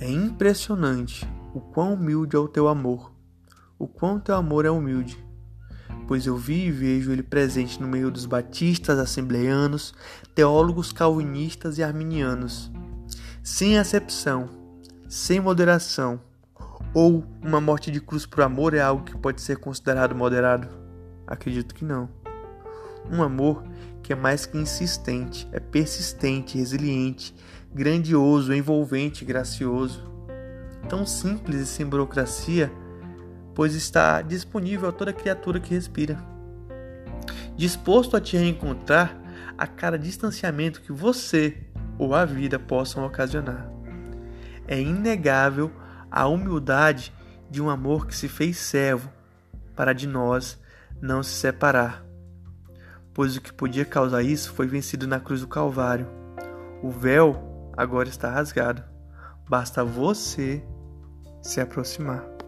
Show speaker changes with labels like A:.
A: É impressionante o quão humilde é o teu amor, o quão teu amor é humilde, pois eu vi e vejo ele presente no meio dos batistas, assembleianos, teólogos calvinistas e arminianos, sem acepção, sem moderação, ou uma morte de cruz por amor é algo que pode ser considerado moderado? Acredito que não. Um amor que é mais que insistente, é persistente, resiliente, grandioso, envolvente, gracioso. Tão simples e sem burocracia, pois está disponível a toda criatura que respira. Disposto a te reencontrar a cada distanciamento que você ou a vida possam ocasionar. É inegável a humildade de um amor que se fez servo para de nós não se separar. Pois o que podia causar isso foi vencido na cruz do Calvário. O véu agora está rasgado. Basta você se aproximar.